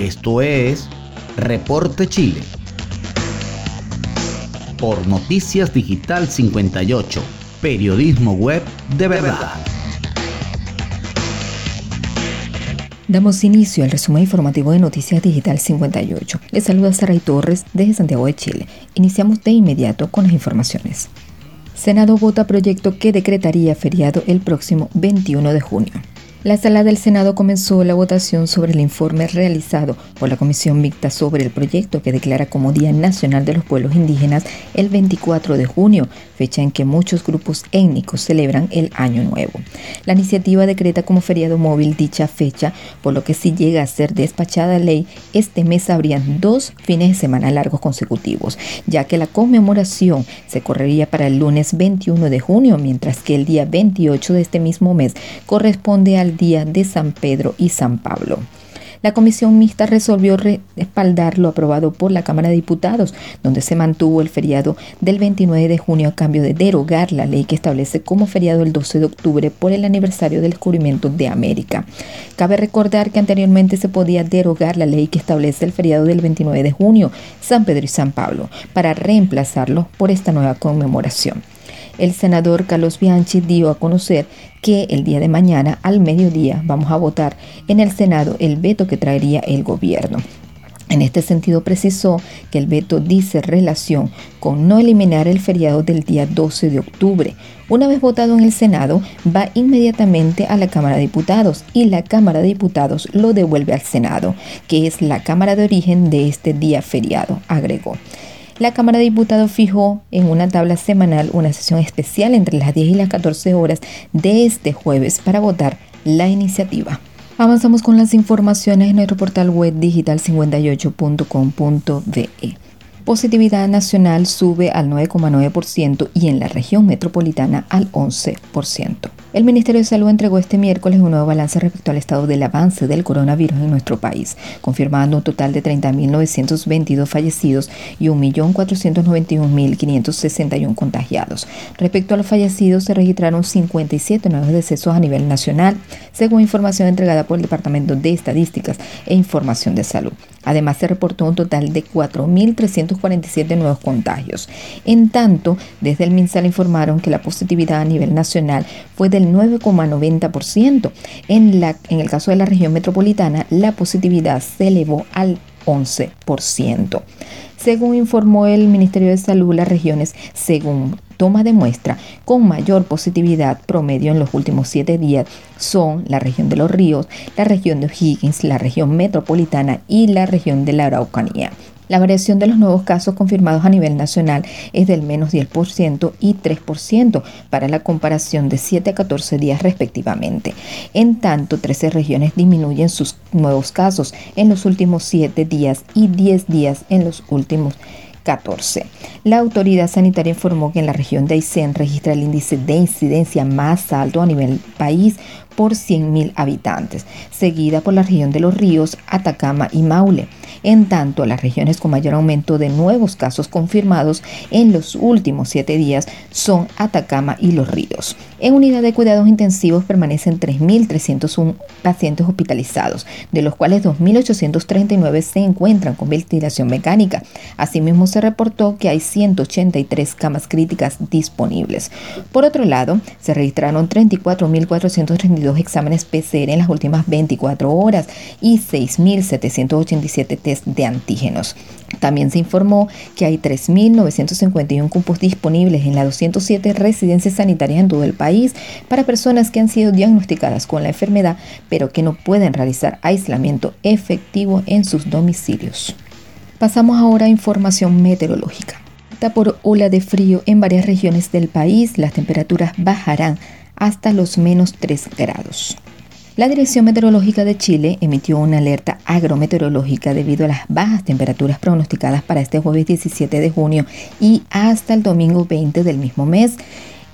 Esto es Reporte Chile. Por Noticias Digital 58, periodismo web de verdad. Damos inicio al resumen informativo de Noticias Digital 58. Les saluda Saray Torres desde Santiago de Chile. Iniciamos de inmediato con las informaciones. Senado vota proyecto que decretaría feriado el próximo 21 de junio. La sala del Senado comenzó la votación sobre el informe realizado por la Comisión Mixta sobre el proyecto que declara como Día Nacional de los Pueblos Indígenas el 24 de junio, fecha en que muchos grupos étnicos celebran el Año Nuevo. La iniciativa decreta como feriado móvil dicha fecha, por lo que si llega a ser despachada ley, este mes habrían dos fines de semana largos consecutivos, ya que la conmemoración se correría para el lunes 21 de junio, mientras que el día 28 de este mismo mes corresponde al día de San Pedro y San Pablo. La comisión mixta resolvió respaldar lo aprobado por la Cámara de Diputados, donde se mantuvo el feriado del 29 de junio a cambio de derogar la ley que establece como feriado el 12 de octubre por el aniversario del descubrimiento de América. Cabe recordar que anteriormente se podía derogar la ley que establece el feriado del 29 de junio, San Pedro y San Pablo, para reemplazarlo por esta nueva conmemoración el senador Carlos Bianchi dio a conocer que el día de mañana al mediodía vamos a votar en el Senado el veto que traería el gobierno. En este sentido precisó que el veto dice relación con no eliminar el feriado del día 12 de octubre. Una vez votado en el Senado, va inmediatamente a la Cámara de Diputados y la Cámara de Diputados lo devuelve al Senado, que es la Cámara de origen de este día feriado, agregó la Cámara de Diputados fijó en una tabla semanal una sesión especial entre las 10 y las 14 horas de este jueves para votar la iniciativa. Avanzamos con las informaciones en nuestro portal web digital58.com.be. Positividad nacional sube al 9,9% y en la región metropolitana al 11%. El Ministerio de Salud entregó este miércoles un nuevo balance respecto al estado del avance del coronavirus en nuestro país, confirmando un total de 30.922 fallecidos y 1.491.561 contagiados. Respecto a los fallecidos, se registraron 57 nuevos decesos a nivel nacional, según información entregada por el Departamento de Estadísticas e Información de Salud. Además, se reportó un total de 4.347 nuevos contagios. En tanto, desde el MinSal informaron que la positividad a nivel nacional fue de 9,90%. En, en el caso de la región metropolitana, la positividad se elevó al 11%. Según informó el Ministerio de Salud, las regiones, según toma de muestra con mayor positividad promedio en los últimos siete días son la región de los ríos, la región de O'Higgins, la región metropolitana y la región de la Araucanía. La variación de los nuevos casos confirmados a nivel nacional es del menos 10% y 3% para la comparación de 7 a 14 días respectivamente. En tanto, 13 regiones disminuyen sus nuevos casos en los últimos 7 días y 10 días en los últimos 14. La autoridad sanitaria informó que en la región de Aysén registra el índice de incidencia más alto a nivel país por 100.000 habitantes, seguida por la región de los ríos, Atacama y Maule. En tanto, las regiones con mayor aumento de nuevos casos confirmados en los últimos siete días son Atacama y los ríos. En unidad de cuidados intensivos permanecen 3.301 pacientes hospitalizados, de los cuales 2.839 se encuentran con ventilación mecánica. Asimismo, se reportó que hay 183 camas críticas disponibles. Por otro lado, se registraron 34.432 exámenes PCR en las últimas 24 horas y 6.787 de antígenos. También se informó que hay 3.951 cupos disponibles en las 207 residencias sanitarias en todo el país para personas que han sido diagnosticadas con la enfermedad pero que no pueden realizar aislamiento efectivo en sus domicilios. Pasamos ahora a información meteorológica. Por ola de frío en varias regiones del país, las temperaturas bajarán hasta los menos 3 grados. La Dirección Meteorológica de Chile emitió una alerta agrometeorológica debido a las bajas temperaturas pronosticadas para este jueves 17 de junio y hasta el domingo 20 del mismo mes.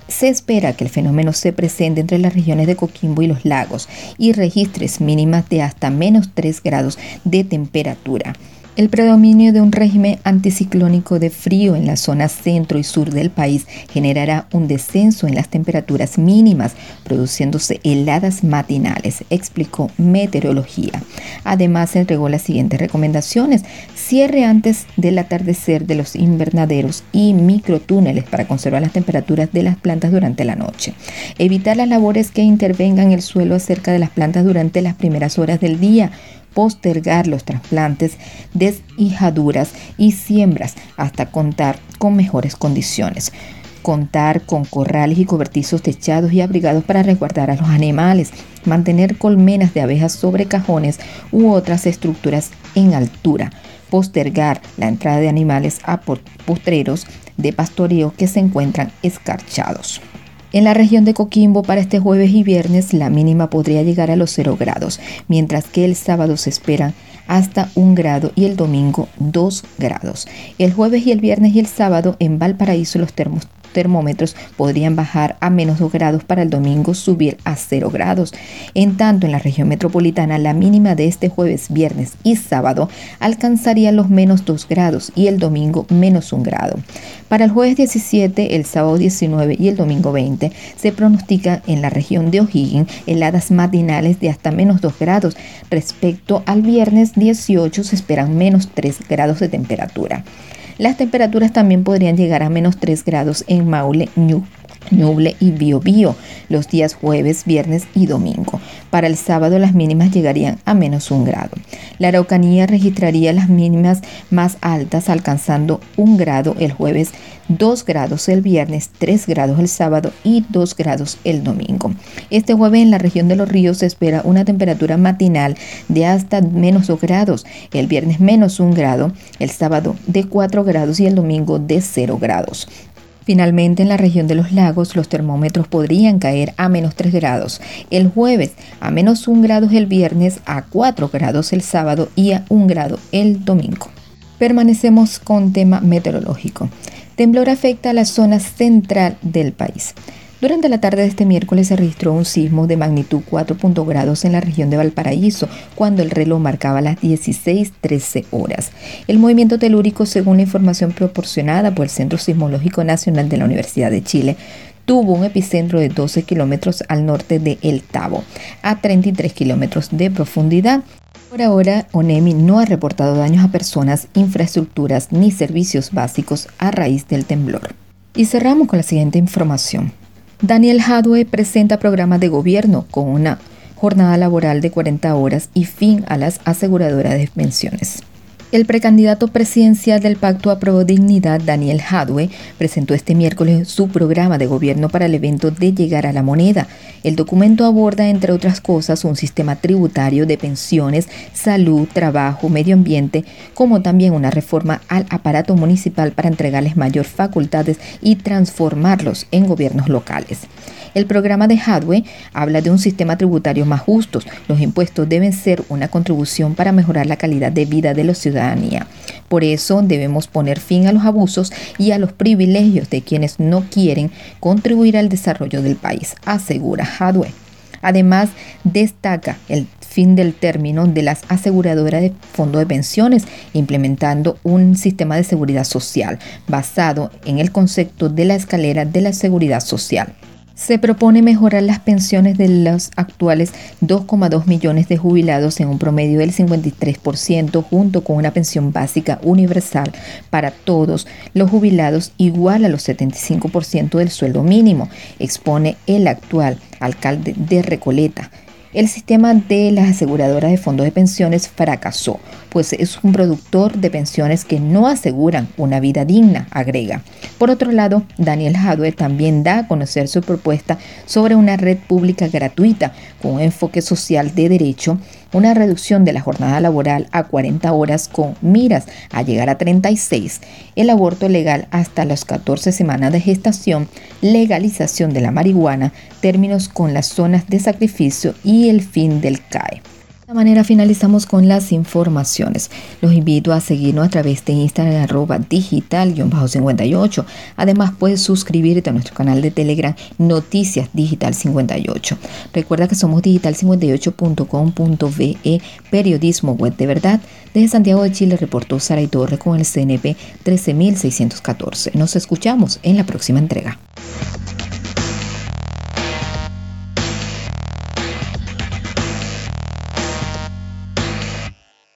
Se espera que el fenómeno se presente entre las regiones de Coquimbo y los lagos y registres mínimas de hasta menos 3 grados de temperatura. El predominio de un régimen anticiclónico de frío en la zona centro y sur del país generará un descenso en las temperaturas mínimas, produciéndose heladas matinales, explicó Meteorología. Además, entregó las siguientes recomendaciones. Cierre antes del atardecer de los invernaderos y microtúneles para conservar las temperaturas de las plantas durante la noche. Evitar las labores que intervengan el suelo acerca de las plantas durante las primeras horas del día postergar los trasplantes, deshijaduras y siembras hasta contar con mejores condiciones. Contar con corrales y cobertizos techados y abrigados para resguardar a los animales, mantener colmenas de abejas sobre cajones u otras estructuras en altura, postergar la entrada de animales a postreros de pastoreo que se encuentran escarchados. En la región de Coquimbo para este jueves y viernes la mínima podría llegar a los 0 grados, mientras que el sábado se espera hasta 1 grado y el domingo 2 grados. El jueves y el viernes y el sábado en Valparaíso los termos termómetros podrían bajar a menos 2 grados para el domingo subir a 0 grados. En tanto, en la región metropolitana la mínima de este jueves, viernes y sábado alcanzaría los menos 2 grados y el domingo menos 1 grado. Para el jueves 17, el sábado 19 y el domingo 20 se pronostica en la región de O'Higgins heladas matinales de hasta menos 2 grados. Respecto al viernes 18 se esperan menos 3 grados de temperatura. Las temperaturas también podrían llegar a menos 3 grados en Maule, Ñuble y Biobío los días jueves, viernes y domingo. Para el sábado las mínimas llegarían a menos un grado. La Araucanía registraría las mínimas más altas alcanzando un grado el jueves, 2 grados el viernes, 3 grados el sábado y 2 grados el domingo. Este jueves en la región de los ríos se espera una temperatura matinal de hasta menos 2 grados, el viernes menos 1 grado, el sábado de 4 grados y el domingo de 0 grados. Finalmente, en la región de los lagos, los termómetros podrían caer a menos 3 grados el jueves, a menos 1 grado el viernes, a 4 grados el sábado y a 1 grado el domingo. Permanecemos con tema meteorológico. Temblor afecta a la zona central del país. Durante la tarde de este miércoles se registró un sismo de magnitud 4. grados en la región de Valparaíso, cuando el reloj marcaba las 16:13 horas. El movimiento telúrico, según la información proporcionada por el Centro Sismológico Nacional de la Universidad de Chile, tuvo un epicentro de 12 kilómetros al norte de El Tabo, a 33 kilómetros de profundidad. Por ahora, ONEMI no ha reportado daños a personas, infraestructuras ni servicios básicos a raíz del temblor. Y cerramos con la siguiente información. Daniel Hadwe presenta programas de gobierno con una jornada laboral de 40 horas y fin a las aseguradoras de pensiones. El precandidato presidencial del Pacto a Pro Dignidad, Daniel Hadwe, presentó este miércoles su programa de gobierno para el evento de Llegar a la Moneda. El documento aborda, entre otras cosas, un sistema tributario de pensiones, salud, trabajo, medio ambiente, como también una reforma al aparato municipal para entregarles mayor facultades y transformarlos en gobiernos locales. El programa de Hadwe habla de un sistema tributario más justo. Los impuestos deben ser una contribución para mejorar la calidad de vida de la ciudadanía. Por eso debemos poner fin a los abusos y a los privilegios de quienes no quieren contribuir al desarrollo del país, asegura Hadwe. Además, destaca el fin del término de las aseguradoras de fondo de pensiones, implementando un sistema de seguridad social basado en el concepto de la escalera de la seguridad social. Se propone mejorar las pensiones de los actuales 2,2 millones de jubilados en un promedio del 53% junto con una pensión básica universal para todos los jubilados igual a los 75% del sueldo mínimo, expone el actual alcalde de Recoleta. El sistema de las aseguradoras de fondos de pensiones fracasó, pues es un productor de pensiones que no aseguran una vida digna, agrega. Por otro lado, Daniel Hadwe también da a conocer su propuesta sobre una red pública gratuita con un enfoque social de derecho una reducción de la jornada laboral a 40 horas con miras a llegar a 36, el aborto legal hasta las 14 semanas de gestación, legalización de la marihuana, términos con las zonas de sacrificio y el fin del CAE. De esta manera finalizamos con las informaciones. Los invito a seguirnos a través de Instagram arroba digital-58. Además puedes suscribirte a nuestro canal de Telegram Noticias Digital 58. Recuerda que somos digital58.com.ve, periodismo web de verdad. Desde Santiago de Chile reportó Sara y Torre con el CNP 13614. Nos escuchamos en la próxima entrega.